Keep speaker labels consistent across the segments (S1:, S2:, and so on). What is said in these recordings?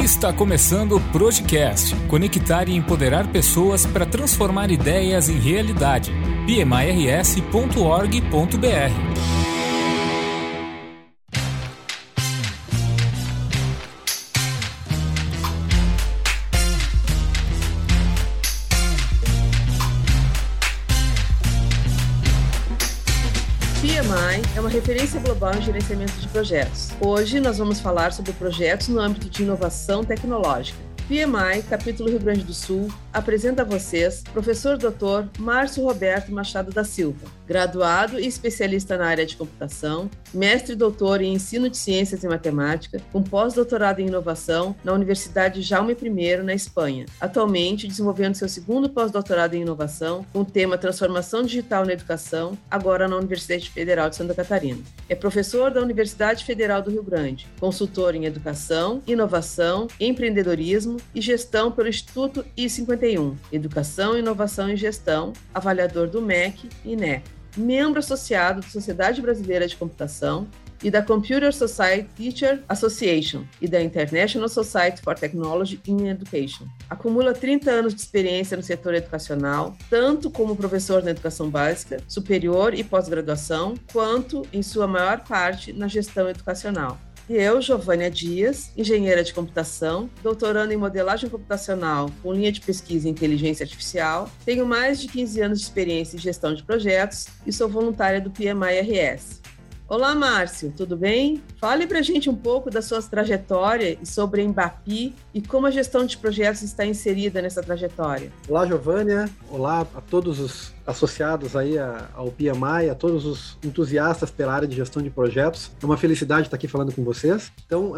S1: Está começando o Projecast conectar e empoderar pessoas para transformar ideias em realidade. pmirs.org.br
S2: referência global em gerenciamento de projetos. Hoje nós vamos falar sobre projetos no âmbito de inovação tecnológica. PMI, capítulo Rio Grande do Sul, apresenta a vocês professor Dr. Márcio Roberto Machado da Silva, graduado e especialista na área de computação, mestre e doutor em ensino de ciências e matemática, com pós-doutorado em inovação na Universidade Jaume I, na Espanha. Atualmente desenvolvendo seu segundo pós-doutorado em inovação com o tema Transformação Digital na Educação, agora na Universidade Federal de Santa Catarina. É professor da Universidade Federal do Rio Grande, consultor em educação, inovação, empreendedorismo e gestão pelo Instituto I51, Educação, Inovação e Gestão, avaliador do MEC e INEC, membro associado da Sociedade Brasileira de Computação e da Computer Society Teacher Association e da International Society for Technology in Education. Acumula 30 anos de experiência no setor educacional, tanto como professor na educação básica, superior e pós-graduação, quanto, em sua maior parte, na gestão educacional. E eu, Giovânia Dias, engenheira de computação, doutorando em modelagem computacional com linha de pesquisa em inteligência artificial, tenho mais de 15 anos de experiência em gestão de projetos e sou voluntária do PMI-RS. Olá, Márcio, tudo bem? Fale para a gente um pouco da sua trajetória e sobre a Embapi e como a gestão de projetos está inserida nessa trajetória.
S3: Olá, Giovânia. Olá a todos os associados aí ao PMI, a todos os entusiastas pela área de gestão de projetos. É uma felicidade estar aqui falando com vocês. Então,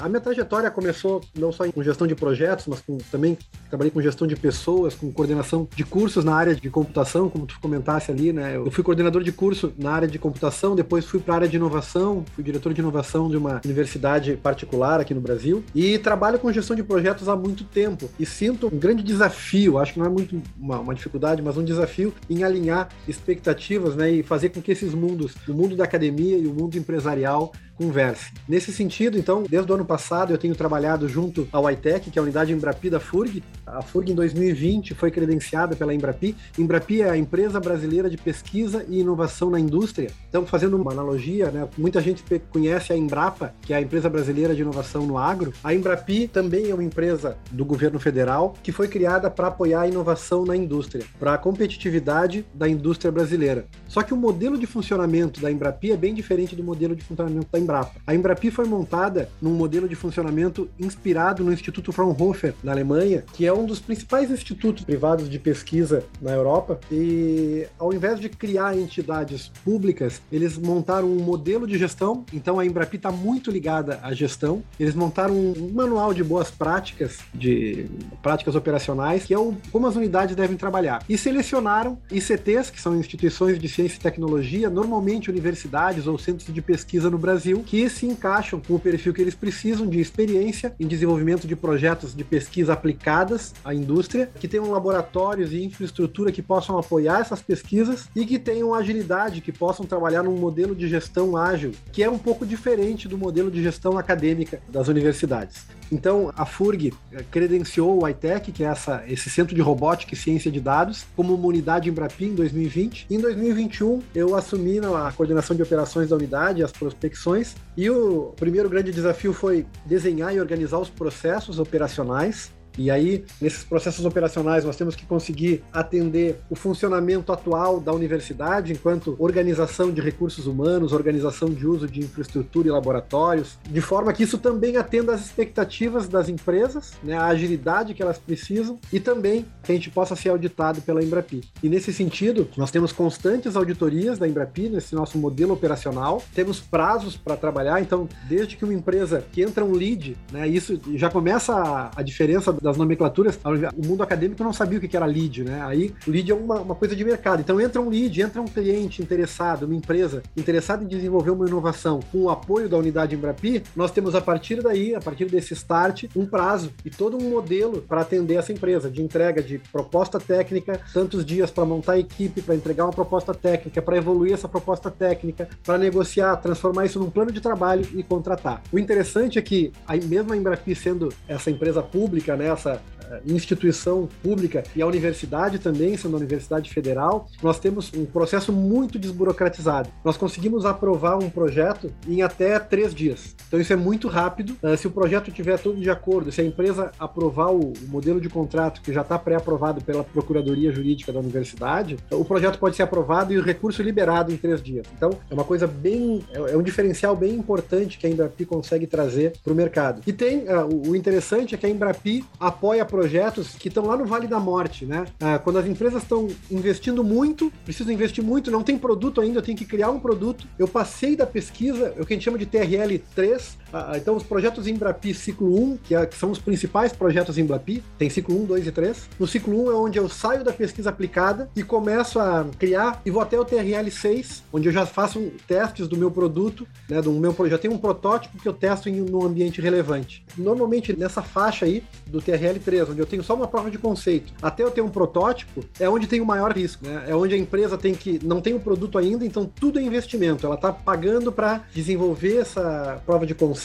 S3: a minha trajetória começou não só com gestão de projetos, mas com, também trabalhei com gestão de pessoas, com coordenação de cursos na área de computação, como tu comentasse ali, né? Eu fui coordenador de curso na área de computação, depois fui para a área de inovação, fui diretor de inovação de uma universidade particular aqui no Brasil e trabalho com gestão de projetos há muito tempo e sinto um grande desafio, acho que não é muito uma, uma dificuldade, mas um desafio em alinhar expectativas né, e fazer com que esses mundos, o mundo da academia e o mundo empresarial, converse. Nesse sentido, então, desde o ano passado eu tenho trabalhado junto ao ITEC, que é a unidade Embrapi da FURG. A FURG em 2020 foi credenciada pela Embrapi. Embrapi é a empresa brasileira de pesquisa e inovação na indústria. Então, fazendo uma analogia, né, muita gente conhece a Embrapa, que é a empresa brasileira de inovação no agro. A Embrapi também é uma empresa do governo federal que foi criada para apoiar a inovação na indústria, para a competitividade da indústria brasileira. Só que o modelo de funcionamento da Embrapi é bem diferente do modelo de funcionamento da Embrapa. A Embrapi foi montada num modelo de funcionamento inspirado no Instituto Fraunhofer, na Alemanha, que é um dos principais institutos privados de pesquisa na Europa. E ao invés de criar entidades públicas, eles montaram um modelo de gestão. Então a Embrapi está muito ligada à gestão. Eles montaram um manual de boas práticas, de práticas operacionais, que é o, como as unidades devem trabalhar. E selecionaram ICTs, que são instituições de ciência e tecnologia, normalmente universidades ou centros de pesquisa no Brasil Brasil que se encaixam com o perfil que eles precisam de experiência em desenvolvimento de projetos de pesquisa aplicadas à indústria, que tenham laboratórios e infraestrutura que possam apoiar essas pesquisas e que tenham agilidade, que possam trabalhar num modelo de gestão ágil, que é um pouco diferente do modelo de gestão acadêmica das universidades. Então, a FURG eh, credenciou o ITEC, que é essa, esse centro de robótica e ciência de dados, como uma unidade Embrapi em 2020. Em 2021, eu assumi a coordenação de operações da unidade, as prospecções, e o primeiro grande desafio foi desenhar e organizar os processos operacionais e aí, nesses processos operacionais, nós temos que conseguir atender o funcionamento atual da universidade, enquanto organização de recursos humanos, organização de uso de infraestrutura e laboratórios, de forma que isso também atenda às expectativas das empresas, né, a agilidade que elas precisam e também que a gente possa ser auditado pela Embrapi. E nesse sentido, nós temos constantes auditorias da Embrapi nesse nosso modelo operacional, temos prazos para trabalhar, então, desde que uma empresa que entra um lead, né, isso já começa a, a diferença das nomenclaturas, o mundo acadêmico não sabia o que era lead, né? Aí lead é uma, uma coisa de mercado. Então entra um lead, entra um cliente interessado, uma empresa interessada em desenvolver uma inovação com o apoio da unidade Embrapi, nós temos a partir daí, a partir desse start, um prazo e todo um modelo para atender essa empresa, de entrega de proposta técnica, tantos dias para montar a equipe, para entregar uma proposta técnica, para evoluir essa proposta técnica, para negociar, transformar isso num plano de trabalho e contratar. O interessante é que, a, mesmo a Embrapi sendo essa empresa pública, né, essa eh, instituição pública e a universidade também, sendo a Universidade Federal, nós temos um processo muito desburocratizado. Nós conseguimos aprovar um projeto em até três dias. Então isso é muito rápido. Eh, se o projeto tiver tudo de acordo, se a empresa aprovar o modelo de contrato que já está pré-aprovado pela Procuradoria Jurídica da Universidade, o projeto pode ser aprovado e o recurso liberado em três dias. Então é uma coisa bem, é, é um diferencial bem importante que a Embrapi consegue trazer para o mercado. E tem uh, o interessante é que a Embrapi apoia projetos que estão lá no Vale da Morte, né? Ah, quando as empresas estão investindo muito, precisam investir muito, não tem produto ainda, eu tenho que criar um produto. Eu passei da pesquisa, o que a gente chama de TRL 3, ah, ah, então os projetos Embrapi ciclo 1, que, é, que, são os principais projetos Embrapi, tem ciclo 1, 2 e 3. No ciclo 1 é onde eu saio da pesquisa aplicada e começo a criar e vou até o TRL 6, onde eu já faço testes do meu produto, né, do meu já tenho um protótipo que eu testo em um ambiente relevante. Normalmente nessa faixa aí do TRL 3 onde eu tenho só uma prova de conceito, até eu ter um protótipo, é onde tem o maior risco, né? É onde a empresa tem que não tem o produto ainda, então tudo é investimento. Ela está pagando para desenvolver essa prova de conceito,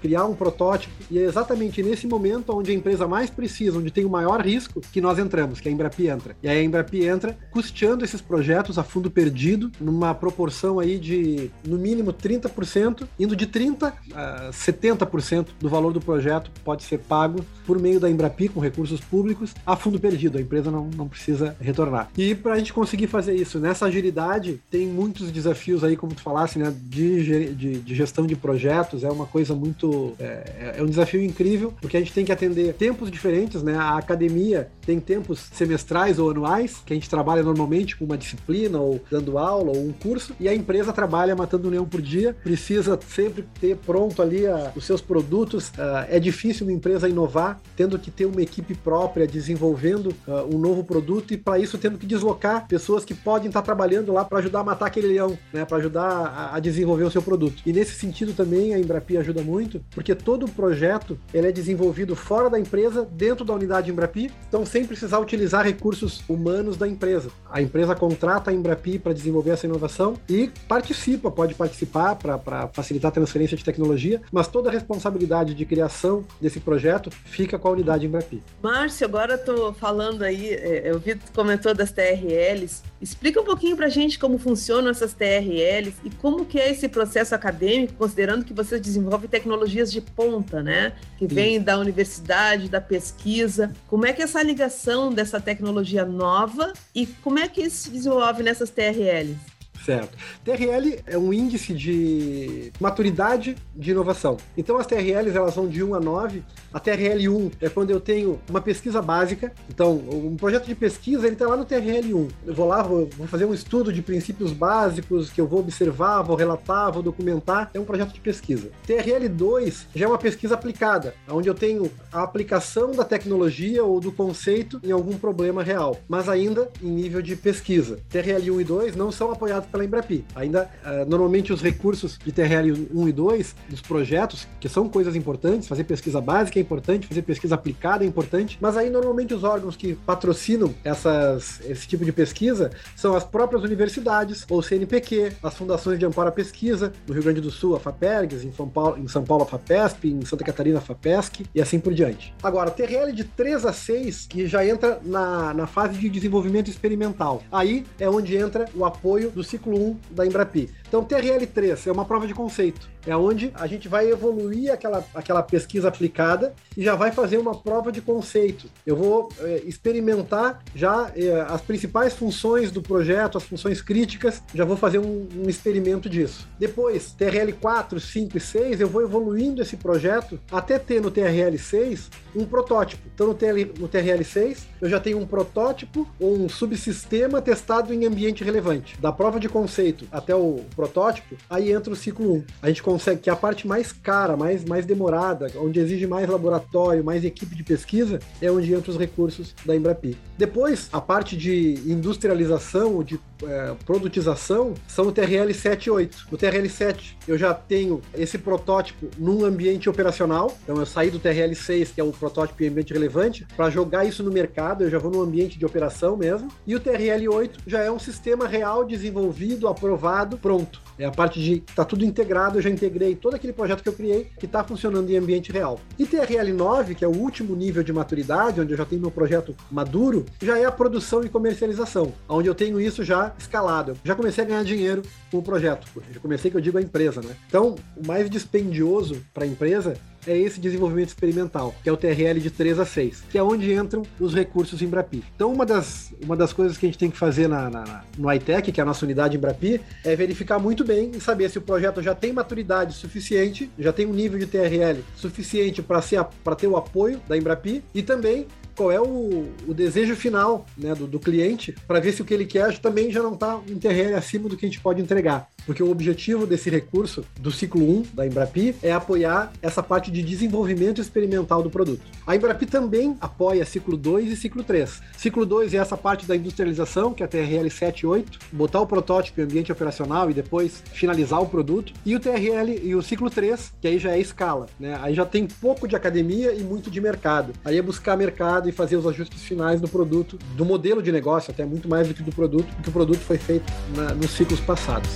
S3: criar um protótipo, e é exatamente nesse momento onde a empresa mais precisa, onde tem o maior risco, que nós entramos, que a Embrapi entra. E aí a Embrapi entra custeando esses projetos a fundo perdido, numa proporção aí de no mínimo 30%, indo de 30 a 70% do valor do projeto pode ser pago por meio da Embrapi com recursos públicos a fundo perdido, a empresa não, não precisa retornar. E para a gente conseguir fazer isso, nessa agilidade, tem muitos desafios aí, como tu falasse, né, de, de, de gestão de projetos, é uma coisa muito. É, é, um desafio incrível, porque a gente tem que atender tempos diferentes, né? A academia tem tempos semestrais ou anuais, que a gente trabalha normalmente com uma disciplina, ou dando aula, ou um curso, e a empresa trabalha matando um leão por dia, precisa sempre ter pronto ali a, os seus produtos. Uh, é difícil uma empresa inovar, tendo que ter uma equipe própria desenvolvendo uh, um novo produto e para isso tendo que deslocar pessoas que podem estar trabalhando lá para ajudar a matar aquele leão, né, para ajudar a, desenvolver o seu produto. E nesse sentido também a Embrapi ajuda muito, porque todo o projeto ele é desenvolvido fora da empresa, dentro da unidade Embrapi, então sem precisar utilizar recursos humanos da empresa. A empresa contrata a Embrapi para desenvolver essa inovação e participa, pode participar para facilitar a transferência de tecnologia, mas toda a responsabilidade de criação desse projeto fica com a unidade Embrapi.
S2: Márcio, agora estou falando aí, é, eu vi comentou das TRLs. Explica um pouquinho para a gente como funcionam essas TRLs e como que é esse processo acadêmico, considerando que você desenvolve tecnologias de ponta, né? Que vem da universidade, da pesquisa. Como é que é essa ligação dessa tecnologia nova e como é que isso se desenvolve nessas TRLs?
S3: Certo. TRL é um índice de maturidade de inovação. Então as TRLs elas vão de 1 a 9. A TRL 1 é quando eu tenho uma pesquisa básica. Então, um projeto de pesquisa ele está lá no TRL 1. Eu vou lá, vou, vou, fazer um estudo de princípios básicos que eu vou observar, vou relatar, vou documentar. É um projeto de pesquisa. TRL 2 já é uma pesquisa aplicada, onde eu tenho a aplicação da tecnologia ou do conceito em algum problema real, mas ainda em nível de pesquisa. TRL 1 e 2 não são apoiados pela Embrapi. Ainda, uh, normalmente, os recursos de TRL 1 e 2 dos projetos, que são coisas importantes, fazer pesquisa básica é importante, fazer pesquisa aplicada é importante, mas aí, normalmente, os órgãos que patrocinam essas, esse tipo de pesquisa são as próprias universidades, ou CNPq, as fundações de amparo à pesquisa, no Rio Grande do Sul, a FAPERGS, em São Paulo, em São Paulo a FAPESP, em Santa Catarina, a FAPESC, e assim por diante. Agora, TRL de 3 a 6, que já entra na, na fase de desenvolvimento experimental. Aí é onde entra o apoio do ciclo 1 da Embrapi. Então, TRL3 é uma prova de conceito. É onde a gente vai evoluir aquela, aquela pesquisa aplicada e já vai fazer uma prova de conceito. Eu vou é, experimentar já é, as principais funções do projeto, as funções críticas, já vou fazer um, um experimento disso. Depois, TRL 4, 5 e 6, eu vou evoluindo esse projeto até ter no TRL 6 um protótipo. Então no, no TRL6 eu já tenho um protótipo ou um subsistema testado em ambiente relevante. Da prova de conceito até o protótipo, aí entra o ciclo 1. A gente que é a parte mais cara, mais, mais demorada, onde exige mais laboratório, mais equipe de pesquisa, é onde entram os recursos da Embrapi. Depois, a parte de industrialização, de é, produtização, são o TRL 7 e 8. No TRL 7 eu já tenho esse protótipo num ambiente operacional, então eu saí do TRL 6, que é o protótipo em ambiente relevante, para jogar isso no mercado, eu já vou no ambiente de operação mesmo. E o TRL 8 já é um sistema real desenvolvido, aprovado, pronto. É a parte de tá tudo integrado, eu já integrei todo aquele projeto que eu criei que está funcionando em ambiente real. E TRL 9, que é o último nível de maturidade, onde eu já tenho meu projeto maduro, já é a produção e comercialização, onde eu tenho isso já escalado. Eu já comecei a ganhar dinheiro com o projeto. Já comecei que eu digo a empresa, né? Então, o mais dispendioso para a empresa é esse desenvolvimento experimental, que é o TRL de 3 a 6, que é onde entram os recursos Embrapi. Então, uma das, uma das coisas que a gente tem que fazer na, na, no iTech, que é a nossa unidade Embrapi, é verificar muito bem e saber se o projeto já tem maturidade suficiente, já tem um nível de TRL suficiente para ter o apoio da Embrapi e também qual é o, o desejo final né, do, do cliente para ver se o que ele quer também já não está em terreno acima do que a gente pode entregar. Porque o objetivo desse recurso do ciclo 1 da Embrapi é apoiar essa parte de desenvolvimento experimental do produto. A Embrapi também apoia ciclo 2 e ciclo 3. Ciclo 2 é essa parte da industrialização, que é a TRL 7 e 8, botar o protótipo em ambiente operacional e depois finalizar o produto. E o TRL e o ciclo 3, que aí já é escala. Né? Aí já tem pouco de academia e muito de mercado. Aí é buscar mercado e fazer os ajustes finais do produto, do modelo de negócio, até muito mais do que do produto, porque o produto foi feito na, nos ciclos passados.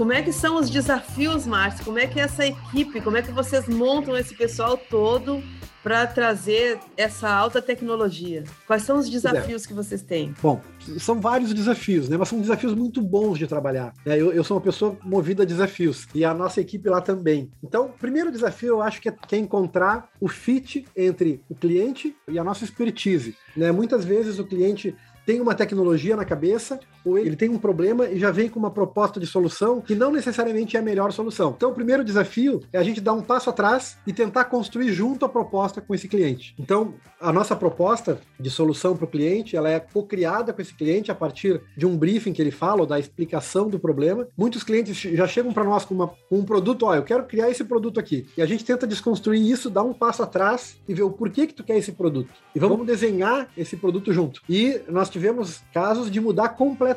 S2: Como é que são os desafios, Márcio? Como é que é essa equipe, como é que vocês montam esse pessoal todo para trazer essa alta tecnologia? Quais são os desafios é. que vocês têm?
S3: Bom, são vários desafios, né? Mas são desafios muito bons de trabalhar. É, eu, eu, sou uma pessoa movida a desafios e a nossa equipe lá também. Então, o primeiro desafio eu acho que é, que é encontrar o fit entre o cliente e a nossa expertise. Né? Muitas vezes o cliente tem uma tecnologia na cabeça, ou ele tem um problema e já vem com uma proposta de solução que não necessariamente é a melhor solução. Então, o primeiro desafio é a gente dar um passo atrás e tentar construir junto a proposta com esse cliente. Então, a nossa proposta de solução para o cliente, ela é co-criada com esse cliente a partir de um briefing que ele fala, ou da explicação do problema. Muitos clientes já chegam para nós com, uma, com um produto, ó, eu quero criar esse produto aqui. E a gente tenta desconstruir isso, dar um passo atrás e ver o porquê que tu quer esse produto. E vamos desenhar esse produto junto. E nós tivemos casos de mudar completamente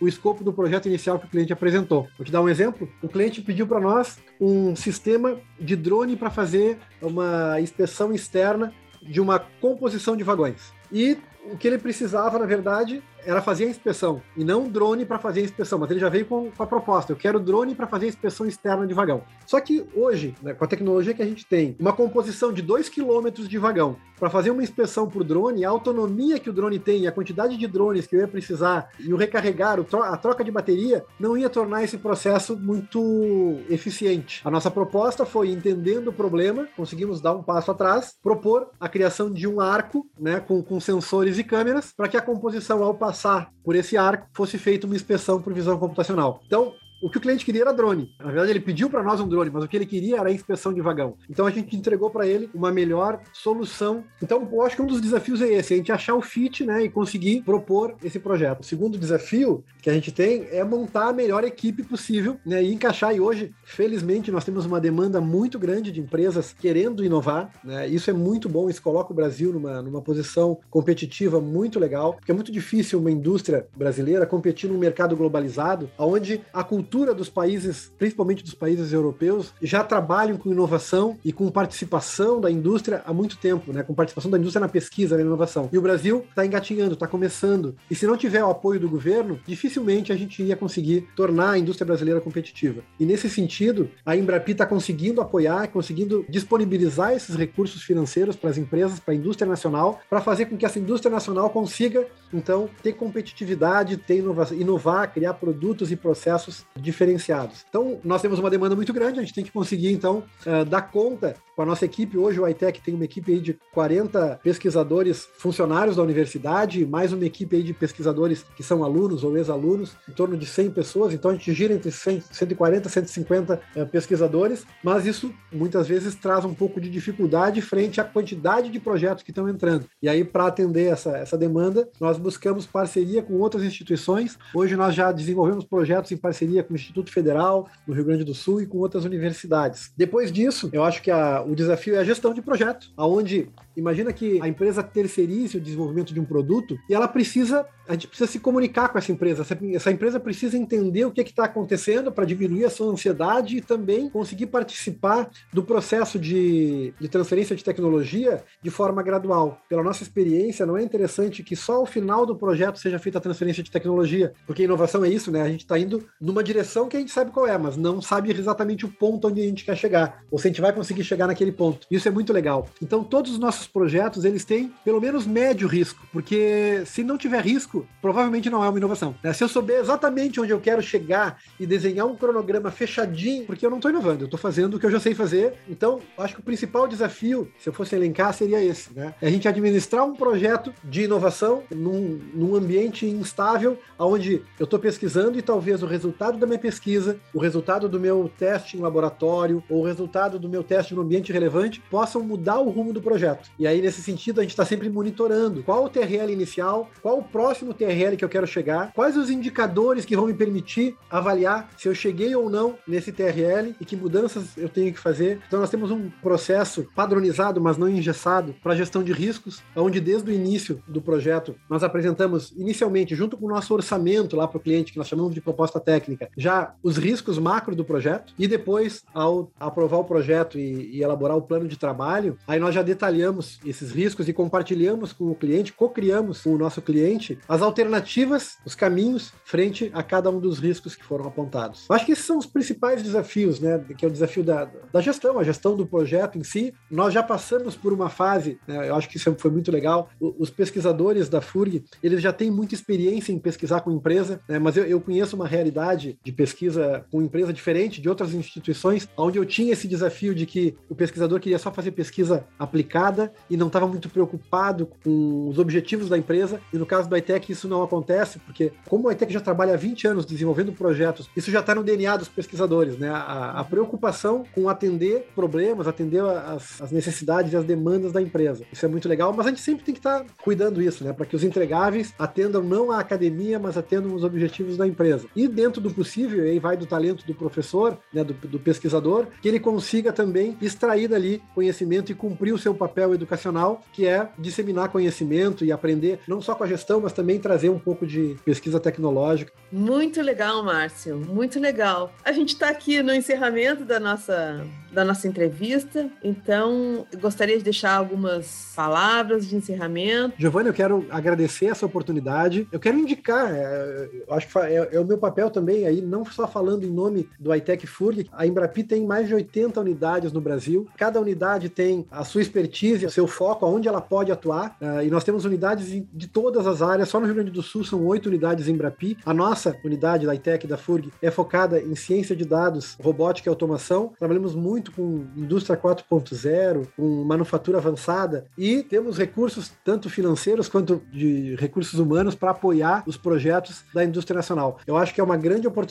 S3: o escopo do projeto inicial que o cliente apresentou. Vou te dar um exemplo. O cliente pediu para nós um sistema de drone para fazer uma inspeção externa de uma composição de vagões. E o que ele precisava, na verdade, era fazer a inspeção e não drone para fazer a inspeção, mas ele já veio com, com a proposta: eu quero drone para fazer a inspeção externa de vagão. Só que hoje, né, com a tecnologia que a gente tem, uma composição de 2 km de vagão para fazer uma inspeção por drone, a autonomia que o drone tem, a quantidade de drones que eu ia precisar e o recarregar, a troca de bateria, não ia tornar esse processo muito eficiente. A nossa proposta foi, entendendo o problema, conseguimos dar um passo atrás, propor a criação de um arco né, com, com sensores e câmeras para que a composição, ao passar passar por esse arco, fosse feita uma inspeção por visão computacional. Então, o que o cliente queria era drone. Na verdade, ele pediu para nós um drone, mas o que ele queria era a inspeção de vagão. Então a gente entregou para ele uma melhor solução. Então, eu acho que um dos desafios é esse, a gente achar o fit, né, e conseguir propor esse projeto. O segundo desafio que a gente tem é montar a melhor equipe possível, né, e encaixar. E hoje, felizmente, nós temos uma demanda muito grande de empresas querendo inovar, né? Isso é muito bom, isso coloca o Brasil numa, numa posição competitiva muito legal, porque é muito difícil uma indústria brasileira competir num mercado globalizado, onde a cultura cultura dos países, principalmente dos países europeus, já trabalham com inovação e com participação da indústria há muito tempo, né? Com participação da indústria na pesquisa, na inovação. E o Brasil está engatinhando, está começando. E se não tiver o apoio do governo, dificilmente a gente ia conseguir tornar a indústria brasileira competitiva. E nesse sentido, a Embrapi está conseguindo apoiar, conseguindo disponibilizar esses recursos financeiros para as empresas, para a indústria nacional, para fazer com que essa indústria nacional consiga, então, ter competitividade, ter inovar, inovar criar produtos e processos diferenciados. Então, nós temos uma demanda muito grande, a gente tem que conseguir, então, uh, dar conta com a nossa equipe. Hoje, o iTech tem uma equipe de 40 pesquisadores funcionários da universidade, mais uma equipe de pesquisadores que são alunos ou ex-alunos, em torno de 100 pessoas. Então, a gente gira entre 100, 140 e 150 uh, pesquisadores, mas isso muitas vezes traz um pouco de dificuldade frente à quantidade de projetos que estão entrando. E aí, para atender essa, essa demanda, nós buscamos parceria com outras instituições. Hoje, nós já desenvolvemos projetos em parceria com o Instituto Federal, no Rio Grande do Sul e com outras universidades. Depois disso, eu acho que a, o desafio é a gestão de projeto, aonde Imagina que a empresa terceirize o desenvolvimento de um produto e ela precisa, a gente precisa se comunicar com essa empresa. Essa, essa empresa precisa entender o que está acontecendo para diminuir a sua ansiedade e também conseguir participar do processo de, de transferência de tecnologia de forma gradual. Pela nossa experiência, não é interessante que só ao final do projeto seja feita a transferência de tecnologia, porque inovação é isso, né? A gente está indo numa direção que a gente sabe qual é, mas não sabe exatamente o ponto onde a gente quer chegar, ou se a gente vai conseguir chegar naquele ponto. Isso é muito legal. Então, todos os nossos projetos eles têm pelo menos médio risco, porque se não tiver risco, provavelmente não é uma inovação. Né? Se eu souber exatamente onde eu quero chegar e desenhar um cronograma fechadinho, porque eu não estou inovando, eu estou fazendo o que eu já sei fazer. Então, acho que o principal desafio, se eu fosse elencar, seria esse, né? É a gente administrar um projeto de inovação num, num ambiente instável, onde eu estou pesquisando e talvez o resultado da minha pesquisa, o resultado do meu teste em laboratório, ou o resultado do meu teste no ambiente relevante possam mudar o rumo do projeto. E aí, nesse sentido, a gente está sempre monitorando qual o TRL inicial, qual o próximo TRL que eu quero chegar, quais os indicadores que vão me permitir avaliar se eu cheguei ou não nesse TRL e que mudanças eu tenho que fazer. Então, nós temos um processo padronizado, mas não engessado, para gestão de riscos, onde desde o início do projeto nós apresentamos, inicialmente, junto com o nosso orçamento lá para o cliente, que nós chamamos de proposta técnica, já os riscos macro do projeto, e depois, ao aprovar o projeto e, e elaborar o plano de trabalho, aí nós já detalhamos esses riscos e compartilhamos com o cliente, co-criamos com o nosso cliente as alternativas, os caminhos frente a cada um dos riscos que foram apontados. Acho que esses são os principais desafios, né? Que é o desafio da, da gestão, a gestão do projeto em si. Nós já passamos por uma fase, né, eu acho que isso foi muito legal. Os pesquisadores da FURG, eles já têm muita experiência em pesquisar com empresa, né, mas eu, eu conheço uma realidade de pesquisa com empresa diferente de outras instituições, onde eu tinha esse desafio de que o pesquisador queria só fazer pesquisa aplicada e não estava muito preocupado com os objetivos da empresa. E no caso do iTech isso não acontece, porque como o iTech já trabalha há 20 anos desenvolvendo projetos, isso já está no DNA dos pesquisadores, né? A, a, preocupação com atender problemas, atender as, as, necessidades e as demandas da empresa. Isso é muito legal, mas a gente sempre tem que estar tá cuidando isso, né? Para que os entregáveis atendam não a academia, mas atendam os objetivos da empresa. E dentro do possível, aí vai do talento do professor, né? do, do pesquisador, que ele consiga também extrair dali conhecimento e cumprir o seu papel educacional educacional, que é disseminar conhecimento e aprender não só com a gestão, mas também trazer um pouco de pesquisa tecnológica.
S2: Muito legal, Márcio, muito legal. A gente está aqui no encerramento da nossa, da nossa entrevista, então gostaria de deixar algumas palavras de encerramento.
S3: Giovanni, eu quero agradecer essa oportunidade. Eu quero indicar, é, acho que é, é, o meu papel também aí, não só falando em nome do iTech FURG, a Embrapi tem mais de 80 unidades no Brasil. Cada unidade tem a sua expertise, o seu foco, aonde ela pode atuar. Uh, e nós temos unidades de todas as áreas. Só no Rio Grande do Sul são oito unidades em Brapi. A nossa unidade da ITEC, da FURG, é focada em ciência de dados, robótica e automação. Trabalhamos muito com indústria 4.0, com manufatura avançada e temos recursos tanto financeiros quanto de recursos humanos para apoiar os projetos da indústria nacional. Eu acho que é uma grande oportunidade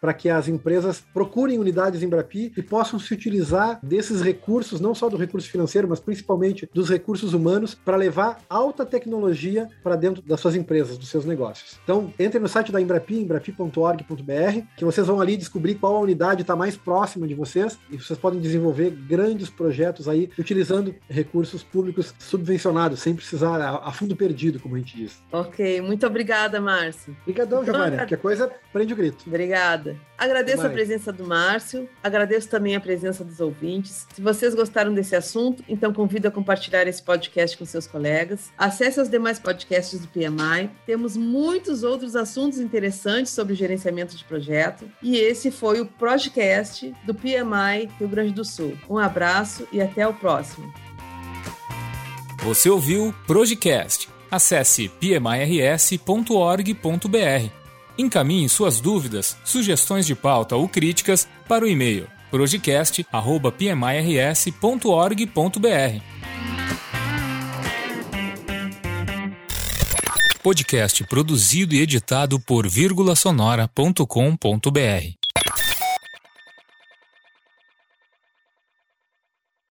S3: para que as empresas procurem unidades em Brapi e possam se utilizar desses recursos, não só do recurso financeiro, mas principalmente dos recursos humanos para levar alta tecnologia para dentro das suas empresas, dos seus negócios. Então, entre no site da Embrapi, embrapi.org.br, que vocês vão ali descobrir qual a unidade está mais próxima de vocês e vocês podem desenvolver grandes projetos aí utilizando recursos públicos subvencionados, sem precisar a, fundo perdido, como a gente diz.
S2: Ok, muito obrigada, Márcio.
S3: Obrigadão, Giovanni. Qualquer coisa, prende o grito.
S2: Obrigada. Agradeço a presença do Márcio, agradeço também a presença dos ouvintes. Se vocês gostaram desse assunto, então convido a compartilhar esse podcast com seus colegas. Acesse os demais podcasts do PMI. Temos muitos outros assuntos interessantes sobre gerenciamento de projeto. E esse foi o podcast do PMI Rio Grande do Sul. Um abraço e até o próximo.
S1: Você ouviu Projecast. Acesse pmirs.org.br. Encaminhe suas dúvidas, sugestões de pauta ou críticas para o e-mail projecast@pmirs.org.br. Podcast produzido e editado por vírgulasonora.com.br.